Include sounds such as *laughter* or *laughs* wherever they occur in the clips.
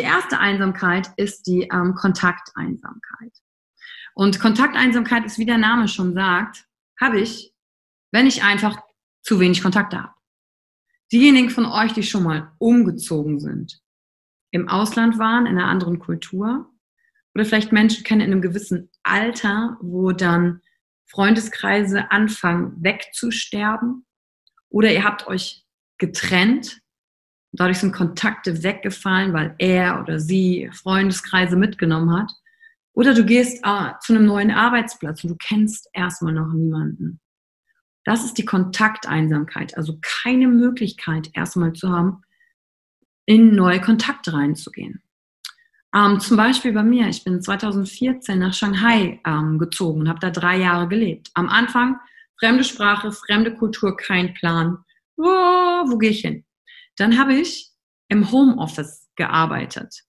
Erste Einsamkeit ist die ähm, Kontakteinsamkeit. Und Kontakteinsamkeit ist, wie der Name schon sagt, habe ich, wenn ich einfach zu wenig Kontakte habe. Diejenigen von euch, die schon mal umgezogen sind, im Ausland waren, in einer anderen Kultur, oder vielleicht Menschen kennen in einem gewissen Alter, wo dann Freundeskreise anfangen wegzusterben, oder ihr habt euch getrennt dadurch sind Kontakte weggefallen, weil er oder sie Freundeskreise mitgenommen hat. Oder du gehst äh, zu einem neuen Arbeitsplatz und du kennst erstmal noch niemanden. Das ist die Kontakteinsamkeit, also keine Möglichkeit erstmal zu haben, in neue Kontakte reinzugehen. Ähm, zum Beispiel bei mir, ich bin 2014 nach Shanghai ähm, gezogen und habe da drei Jahre gelebt. Am Anfang fremde Sprache, fremde Kultur, kein Plan. Oh, wo gehe ich hin? Dann habe ich im Homeoffice gearbeitet.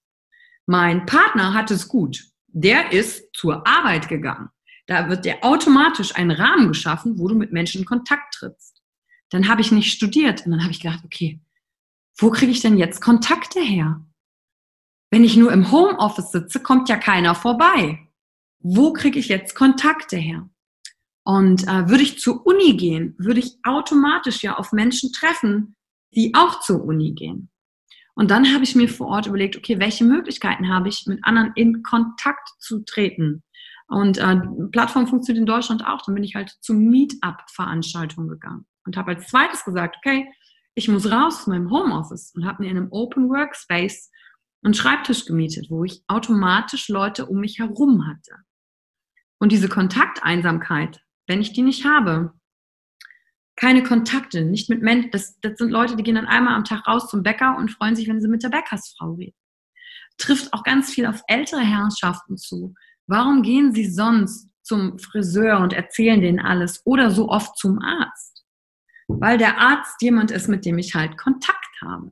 Mein Partner hat es gut. Der ist zur Arbeit gegangen. Da wird dir automatisch ein Rahmen geschaffen, wo du mit Menschen in Kontakt trittst. Dann habe ich nicht studiert und dann habe ich gedacht, okay, wo kriege ich denn jetzt Kontakte her? Wenn ich nur im Homeoffice sitze, kommt ja keiner vorbei. Wo kriege ich jetzt Kontakte her? Und äh, würde ich zur Uni gehen, würde ich automatisch ja auf Menschen treffen, die auch zur Uni gehen. Und dann habe ich mir vor Ort überlegt, okay, welche Möglichkeiten habe ich, mit anderen in Kontakt zu treten? Und äh, Plattform funktioniert in Deutschland auch. Dann bin ich halt zu Meetup-Veranstaltungen gegangen und habe als zweites gesagt, okay, ich muss raus aus meinem Homeoffice und habe mir in einem Open Workspace einen Schreibtisch gemietet, wo ich automatisch Leute um mich herum hatte. Und diese Kontakteinsamkeit, wenn ich die nicht habe, keine Kontakte, nicht mit Menschen. Das, das sind Leute, die gehen dann einmal am Tag raus zum Bäcker und freuen sich, wenn sie mit der Bäckersfrau reden. Trifft auch ganz viel auf ältere Herrschaften zu. Warum gehen sie sonst zum Friseur und erzählen denen alles oder so oft zum Arzt? Weil der Arzt jemand ist, mit dem ich halt Kontakt habe.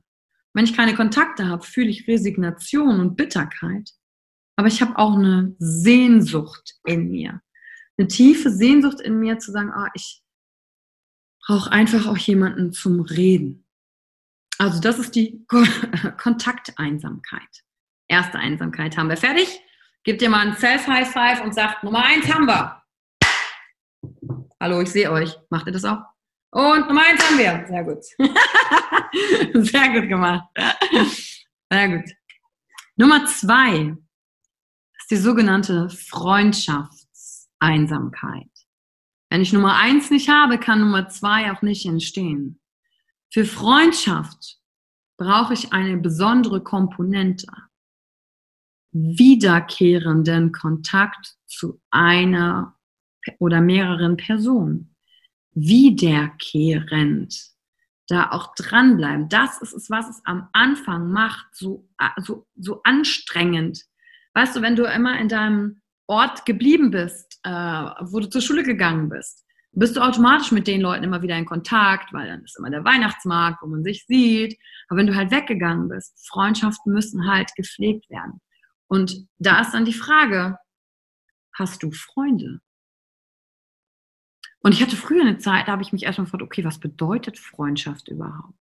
Wenn ich keine Kontakte habe, fühle ich Resignation und Bitterkeit. Aber ich habe auch eine Sehnsucht in mir. Eine tiefe Sehnsucht in mir zu sagen, ah, ich, brauche einfach auch jemanden zum Reden. Also das ist die *laughs* Kontakteinsamkeit. Erste Einsamkeit haben wir fertig. Gebt ihr mal ein Self-High Five und sagt, Nummer eins haben wir. Hallo, ich sehe euch. Macht ihr das auch? Und Nummer eins haben wir. Sehr gut. *laughs* Sehr gut gemacht. Sehr gut. Nummer zwei ist die sogenannte Freundschaftseinsamkeit. Wenn ich Nummer eins nicht habe, kann Nummer zwei auch nicht entstehen. Für Freundschaft brauche ich eine besondere Komponente. Wiederkehrenden Kontakt zu einer oder mehreren Personen. Wiederkehrend. Da auch dranbleiben. Das ist es, was es am Anfang macht, so, so, so anstrengend. Weißt du, wenn du immer in deinem Ort geblieben bist, äh, wo du zur Schule gegangen bist, bist du automatisch mit den Leuten immer wieder in Kontakt, weil dann ist immer der Weihnachtsmarkt, wo man sich sieht. Aber wenn du halt weggegangen bist, Freundschaften müssen halt gepflegt werden. Und da ist dann die Frage, hast du Freunde? Und ich hatte früher eine Zeit, da habe ich mich erstmal gefragt, okay, was bedeutet Freundschaft überhaupt?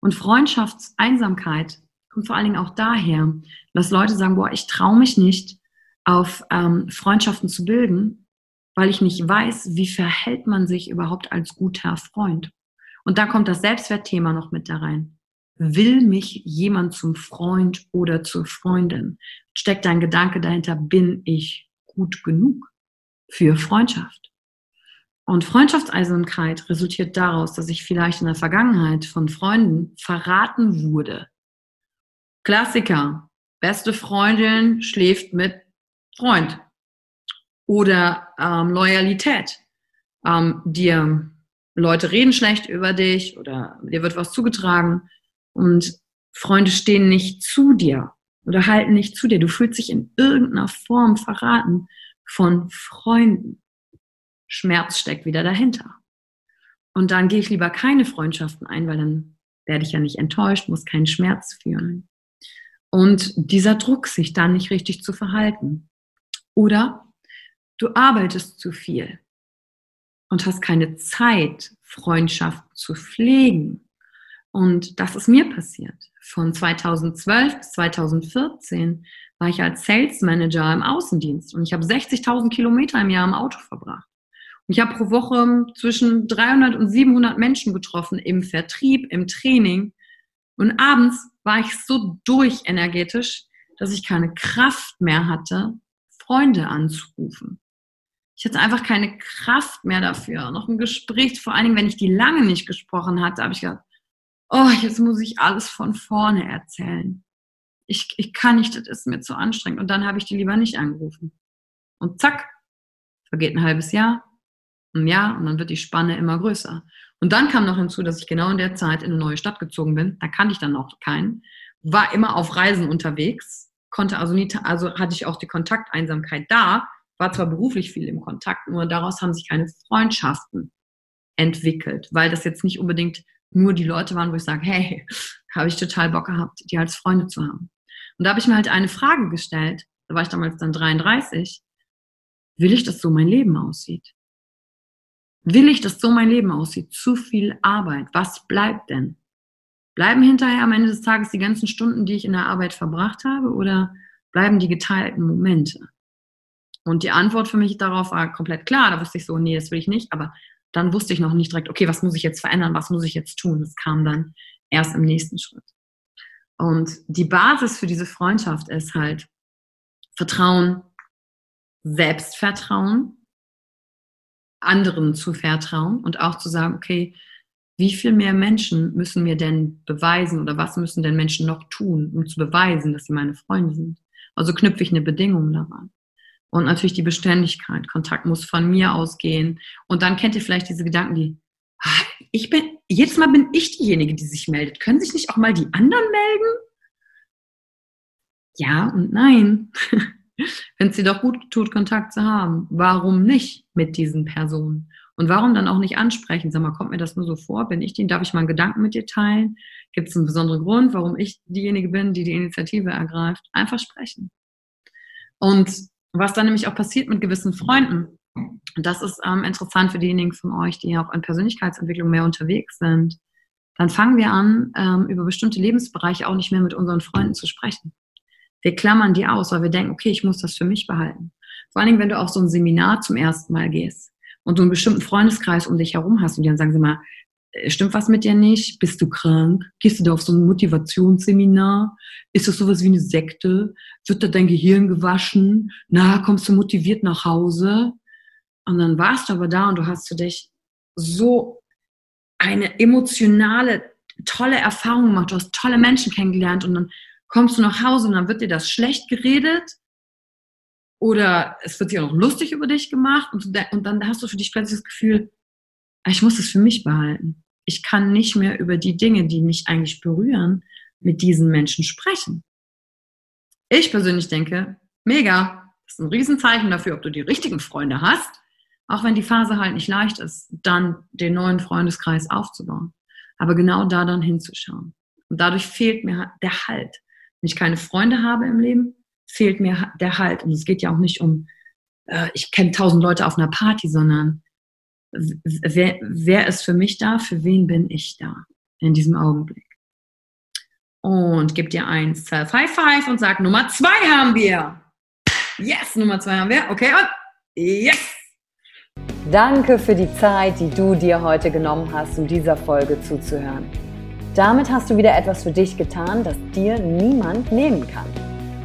Und Freundschaftseinsamkeit kommt vor allen Dingen auch daher, dass Leute sagen, boah, ich traue mich nicht, auf ähm, Freundschaften zu bilden, weil ich nicht weiß, wie verhält man sich überhaupt als guter Freund. Und da kommt das Selbstwertthema noch mit da rein. Will mich jemand zum Freund oder zur Freundin? Steckt ein Gedanke dahinter, bin ich gut genug für Freundschaft? Und Freundschaftseinsamkeit resultiert daraus, dass ich vielleicht in der Vergangenheit von Freunden verraten wurde. Klassiker. Beste Freundin schläft mit Freund. Oder ähm, Loyalität. Ähm, dir Leute reden schlecht über dich oder dir wird was zugetragen und Freunde stehen nicht zu dir oder halten nicht zu dir. Du fühlst dich in irgendeiner Form verraten von Freunden. Schmerz steckt wieder dahinter. Und dann gehe ich lieber keine Freundschaften ein, weil dann werde ich ja nicht enttäuscht, muss keinen Schmerz fühlen. Und dieser Druck, sich dann nicht richtig zu verhalten. Oder du arbeitest zu viel und hast keine Zeit, Freundschaft zu pflegen. Und das ist mir passiert. Von 2012 bis 2014 war ich als Sales Manager im Außendienst und ich habe 60.000 Kilometer im Jahr im Auto verbracht. Ich habe pro Woche zwischen 300 und 700 Menschen getroffen im Vertrieb, im Training. Und abends war ich so durchenergetisch, dass ich keine Kraft mehr hatte, Freunde anzurufen. Ich hatte einfach keine Kraft mehr dafür. Noch ein Gespräch, vor allen Dingen, wenn ich die lange nicht gesprochen hatte, habe ich gedacht, oh, jetzt muss ich alles von vorne erzählen. Ich, ich kann nicht, das ist mir zu anstrengend. Und dann habe ich die lieber nicht angerufen. Und zack, vergeht ein halbes Jahr, ein Jahr und dann wird die Spanne immer größer. Und dann kam noch hinzu, dass ich genau in der Zeit in eine neue Stadt gezogen bin. Da kannte ich dann noch keinen. War immer auf Reisen unterwegs, konnte also nie, also hatte ich auch die Kontakteinsamkeit da, war zwar beruflich viel im Kontakt, nur daraus haben sich keine Freundschaften entwickelt, weil das jetzt nicht unbedingt nur die Leute waren, wo ich sage, hey, *laughs* habe ich total Bock gehabt, die als Freunde zu haben. Und da habe ich mir halt eine Frage gestellt, da war ich damals dann 33, will ich, dass so mein Leben aussieht? Will ich, dass so mein Leben aussieht? Zu viel Arbeit. Was bleibt denn? Bleiben hinterher am Ende des Tages die ganzen Stunden, die ich in der Arbeit verbracht habe, oder bleiben die geteilten Momente? Und die Antwort für mich darauf war komplett klar. Da wusste ich so, nee, das will ich nicht. Aber dann wusste ich noch nicht direkt, okay, was muss ich jetzt verändern? Was muss ich jetzt tun? Das kam dann erst im nächsten Schritt. Und die Basis für diese Freundschaft ist halt Vertrauen, Selbstvertrauen anderen zu vertrauen und auch zu sagen, okay, wie viel mehr Menschen müssen mir denn beweisen oder was müssen denn Menschen noch tun, um zu beweisen, dass sie meine Freunde sind? Also knüpfe ich eine Bedingung daran. Und natürlich die Beständigkeit. Kontakt muss von mir ausgehen. Und dann kennt ihr vielleicht diese Gedanken, die, ah, ich bin, jedes Mal bin ich diejenige, die sich meldet. Können sich nicht auch mal die anderen melden? Ja und nein. *laughs* Wenn es dir doch gut tut, Kontakt zu haben, warum nicht mit diesen Personen? Und warum dann auch nicht ansprechen? Sag mal, kommt mir das nur so vor? Bin ich den? Darf ich mal einen Gedanken mit dir teilen? Gibt es einen besonderen Grund, warum ich diejenige bin, die die Initiative ergreift? Einfach sprechen. Und was dann nämlich auch passiert mit gewissen Freunden, das ist ähm, interessant für diejenigen von euch, die auch in Persönlichkeitsentwicklung mehr unterwegs sind, dann fangen wir an, ähm, über bestimmte Lebensbereiche auch nicht mehr mit unseren Freunden zu sprechen. Wir klammern die aus, weil wir denken, okay, ich muss das für mich behalten. Vor allen Dingen, wenn du auf so ein Seminar zum ersten Mal gehst und du einen bestimmten Freundeskreis um dich herum hast und die dann sagen sie mal, äh, stimmt was mit dir nicht? Bist du krank? Gehst du da auf so ein Motivationsseminar? Ist das sowas wie eine Sekte? Wird da dein Gehirn gewaschen? Na, kommst du motiviert nach Hause? Und dann warst du aber da und du hast für dich so eine emotionale, tolle Erfahrung gemacht. Du hast tolle Menschen kennengelernt und dann kommst du nach Hause und dann wird dir das schlecht geredet oder es wird sich auch lustig über dich gemacht und, und dann hast du für dich plötzlich das Gefühl, ah, ich muss es für mich behalten. Ich kann nicht mehr über die Dinge, die mich eigentlich berühren, mit diesen Menschen sprechen. Ich persönlich denke, mega, das ist ein Riesenzeichen dafür, ob du die richtigen Freunde hast, auch wenn die Phase halt nicht leicht ist, dann den neuen Freundeskreis aufzubauen. Aber genau da dann hinzuschauen. Und dadurch fehlt mir der Halt. Wenn ich keine Freunde habe im Leben, fehlt mir der Halt. Und es geht ja auch nicht um, äh, ich kenne tausend Leute auf einer Party, sondern wer, wer ist für mich da? Für wen bin ich da in diesem Augenblick? Und gib dir ein Self-High Five und sag, Nummer zwei haben wir. Yes, Nummer zwei haben wir. Okay, und yes! Danke für die Zeit, die du dir heute genommen hast, um dieser Folge zuzuhören. Damit hast du wieder etwas für dich getan, das dir niemand nehmen kann.